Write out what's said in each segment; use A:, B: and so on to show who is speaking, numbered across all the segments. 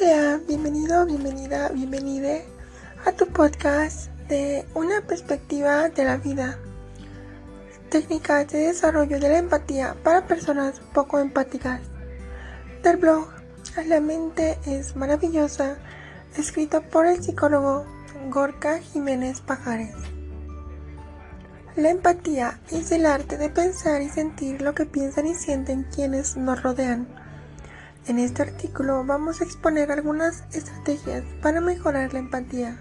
A: Bienvenido, bienvenida, bienvenide a tu podcast de una perspectiva de la vida. Técnicas de desarrollo de la empatía para personas poco empáticas. Del blog La mente es maravillosa, escrito por el psicólogo Gorka Jiménez Pajares. La empatía es el arte de pensar y sentir lo que piensan y sienten quienes nos rodean en este artículo vamos a exponer algunas estrategias para mejorar la empatía.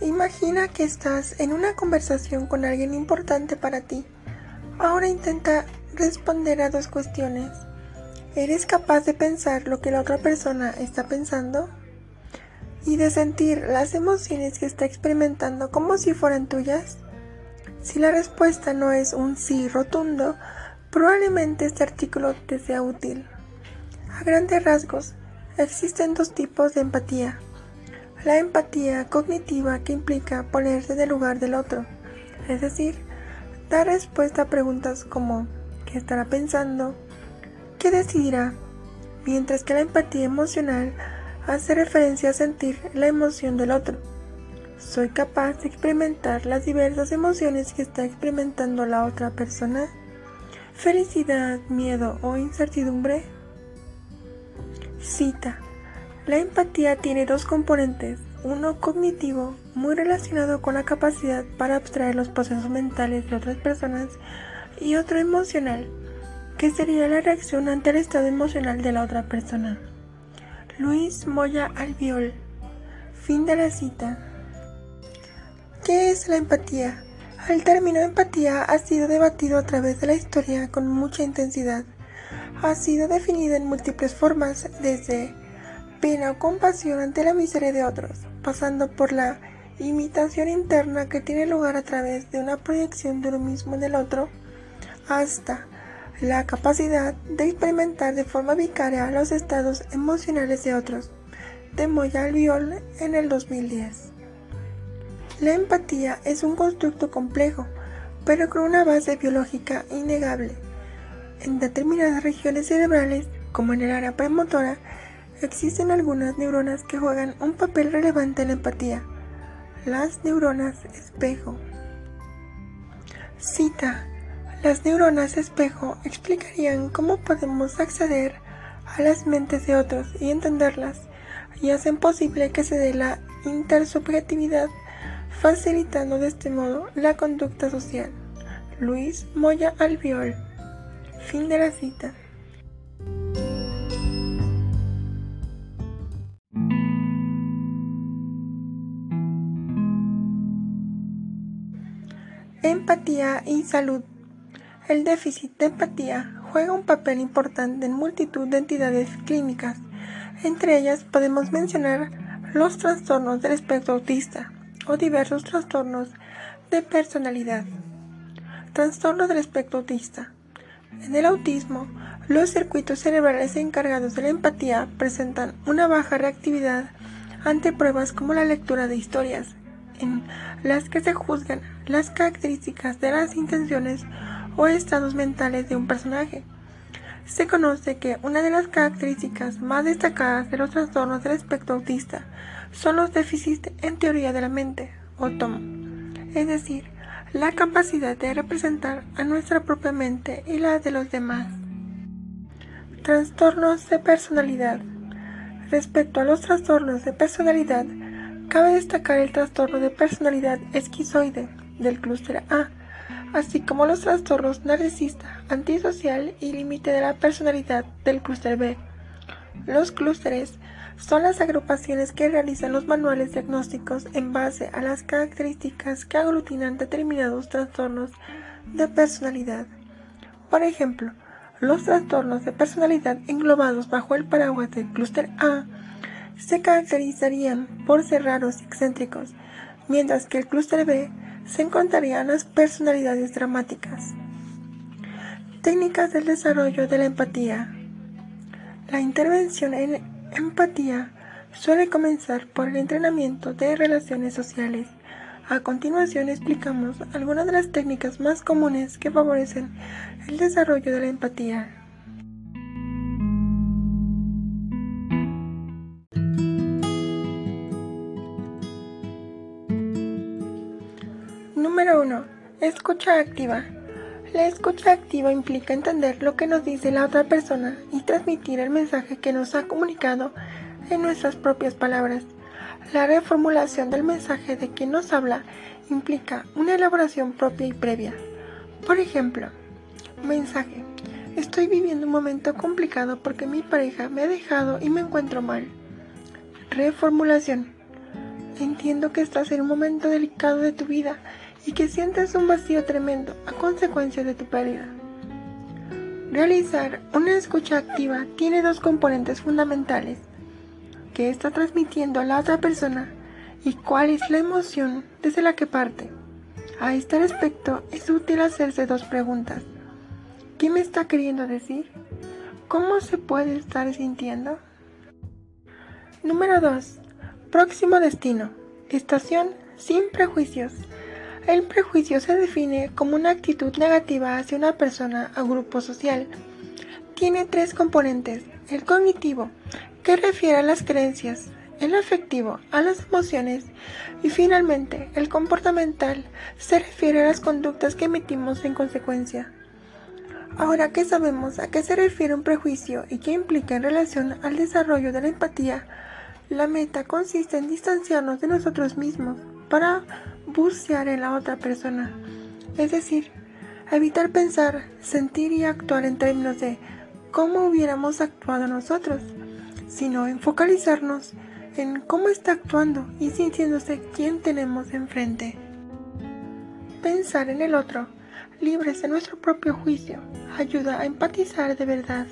A: Imagina que estás en una conversación con alguien importante para ti. Ahora intenta responder a dos cuestiones. ¿Eres capaz de pensar lo que la otra persona está pensando? Y de sentir las emociones que está experimentando como si fueran tuyas? Si la respuesta no es un sí rotundo, Probablemente este artículo te sea útil. A grandes rasgos, existen dos tipos de empatía. La empatía cognitiva que implica ponerse en el lugar del otro, es decir, dar respuesta a preguntas como ¿qué estará pensando? ¿Qué decidirá? Mientras que la empatía emocional hace referencia a sentir la emoción del otro. ¿Soy capaz de experimentar las diversas emociones que está experimentando la otra persona? Felicidad, miedo o incertidumbre? Cita. La empatía tiene dos componentes, uno cognitivo, muy relacionado con la capacidad para abstraer los procesos mentales de otras personas, y otro emocional, que sería la reacción ante el estado emocional de la otra persona. Luis Moya Albiol. Fin de la cita. ¿Qué es la empatía? El término empatía ha sido debatido a través de la historia con mucha intensidad. Ha sido definido en múltiples formas, desde pena o compasión ante la miseria de otros, pasando por la imitación interna que tiene lugar a través de una proyección de uno mismo en el otro, hasta la capacidad de experimentar de forma vicaria los estados emocionales de otros, de Moya Albiol en el 2010. La empatía es un constructo complejo, pero con una base biológica innegable. En determinadas regiones cerebrales, como en el área premotora, existen algunas neuronas que juegan un papel relevante en la empatía. Las neuronas espejo. Cita. Las neuronas espejo explicarían cómo podemos acceder a las mentes de otros y entenderlas, y hacen posible que se dé la intersubjetividad facilitando de este modo la conducta social. Luis Moya Albiol. Fin de la cita. Empatía y salud. El déficit de empatía juega un papel importante en multitud de entidades clínicas. Entre ellas podemos mencionar los trastornos del espectro autista, o diversos trastornos de personalidad. Trastorno del espectro autista. En el autismo, los circuitos cerebrales encargados de la empatía presentan una baja reactividad ante pruebas como la lectura de historias, en las que se juzgan las características de las intenciones o estados mentales de un personaje. Se conoce que una de las características más destacadas de los trastornos del espectro autista son los déficits en teoría de la mente, o TOM, es decir, la capacidad de representar a nuestra propia mente y la de los demás. Trastornos de personalidad. Respecto a los trastornos de personalidad, cabe destacar el trastorno de personalidad esquizoide del clúster A, así como los trastornos narcisista, antisocial y límite de la personalidad del clúster B. Los clústeres son las agrupaciones que realizan los manuales diagnósticos en base a las características que aglutinan determinados trastornos de personalidad. Por ejemplo, los trastornos de personalidad englobados bajo el paraguas del clúster A se caracterizarían por ser raros y excéntricos, mientras que el clúster B se encontrarían las personalidades dramáticas. Técnicas del desarrollo de la empatía. La intervención en Empatía suele comenzar por el entrenamiento de relaciones sociales. A continuación explicamos algunas de las técnicas más comunes que favorecen el desarrollo de la empatía. Número 1. Escucha activa. La escucha activa implica entender lo que nos dice la otra persona y transmitir el mensaje que nos ha comunicado en nuestras propias palabras. La reformulación del mensaje de quien nos habla implica una elaboración propia y previa. Por ejemplo, mensaje. Estoy viviendo un momento complicado porque mi pareja me ha dejado y me encuentro mal. Reformulación. Entiendo que estás en un momento delicado de tu vida y que sientes un vacío tremendo a consecuencia de tu pérdida. Realizar una escucha activa tiene dos componentes fundamentales que está transmitiendo a la otra persona y cuál es la emoción desde la que parte. A este respecto es útil hacerse dos preguntas. ¿Qué me está queriendo decir? ¿Cómo se puede estar sintiendo? Número 2. Próximo destino. Estación sin prejuicios. El prejuicio se define como una actitud negativa hacia una persona o grupo social. Tiene tres componentes. El cognitivo, que refiere a las creencias, el afectivo, a las emociones y finalmente el comportamental se refiere a las conductas que emitimos en consecuencia. Ahora que sabemos a qué se refiere un prejuicio y qué implica en relación al desarrollo de la empatía, la meta consiste en distanciarnos de nosotros mismos para bucear en la otra persona. Es decir, evitar pensar, sentir y actuar en términos de cómo hubiéramos actuado nosotros, sino en focalizarnos en cómo está actuando y sintiéndose quién tenemos enfrente. Pensar en el otro, libres de nuestro propio juicio, ayuda a empatizar de verdad.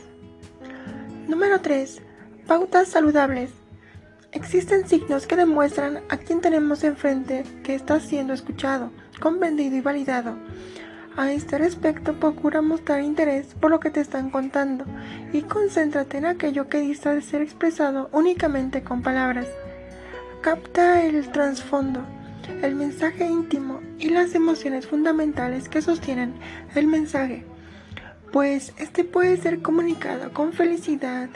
A: Número 3. Pautas saludables. Existen signos que demuestran a quien tenemos enfrente que está siendo escuchado, comprendido y validado. A este respecto, procura mostrar interés por lo que te están contando y concéntrate en aquello que dista de ser expresado únicamente con palabras. Capta el trasfondo, el mensaje íntimo y las emociones fundamentales que sostienen el mensaje, pues este puede ser comunicado con felicidad,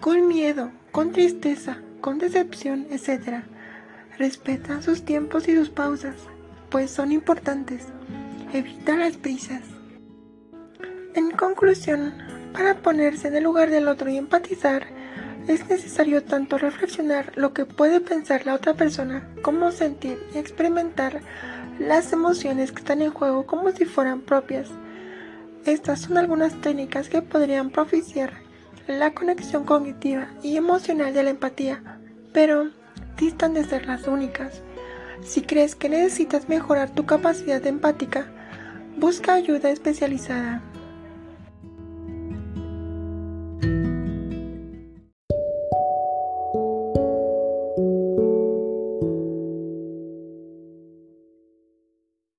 A: con miedo, con tristeza, con decepción, etc. Respeta sus tiempos y sus pausas, pues son importantes. Evita las prisas. En conclusión, para ponerse en el lugar del otro y empatizar, es necesario tanto reflexionar lo que puede pensar la otra persona como sentir y experimentar las emociones que están en juego como si fueran propias. Estas son algunas técnicas que podrían propiciar la conexión cognitiva y emocional de la empatía, pero distan de ser las únicas. Si crees que necesitas mejorar tu capacidad empática, busca ayuda especializada.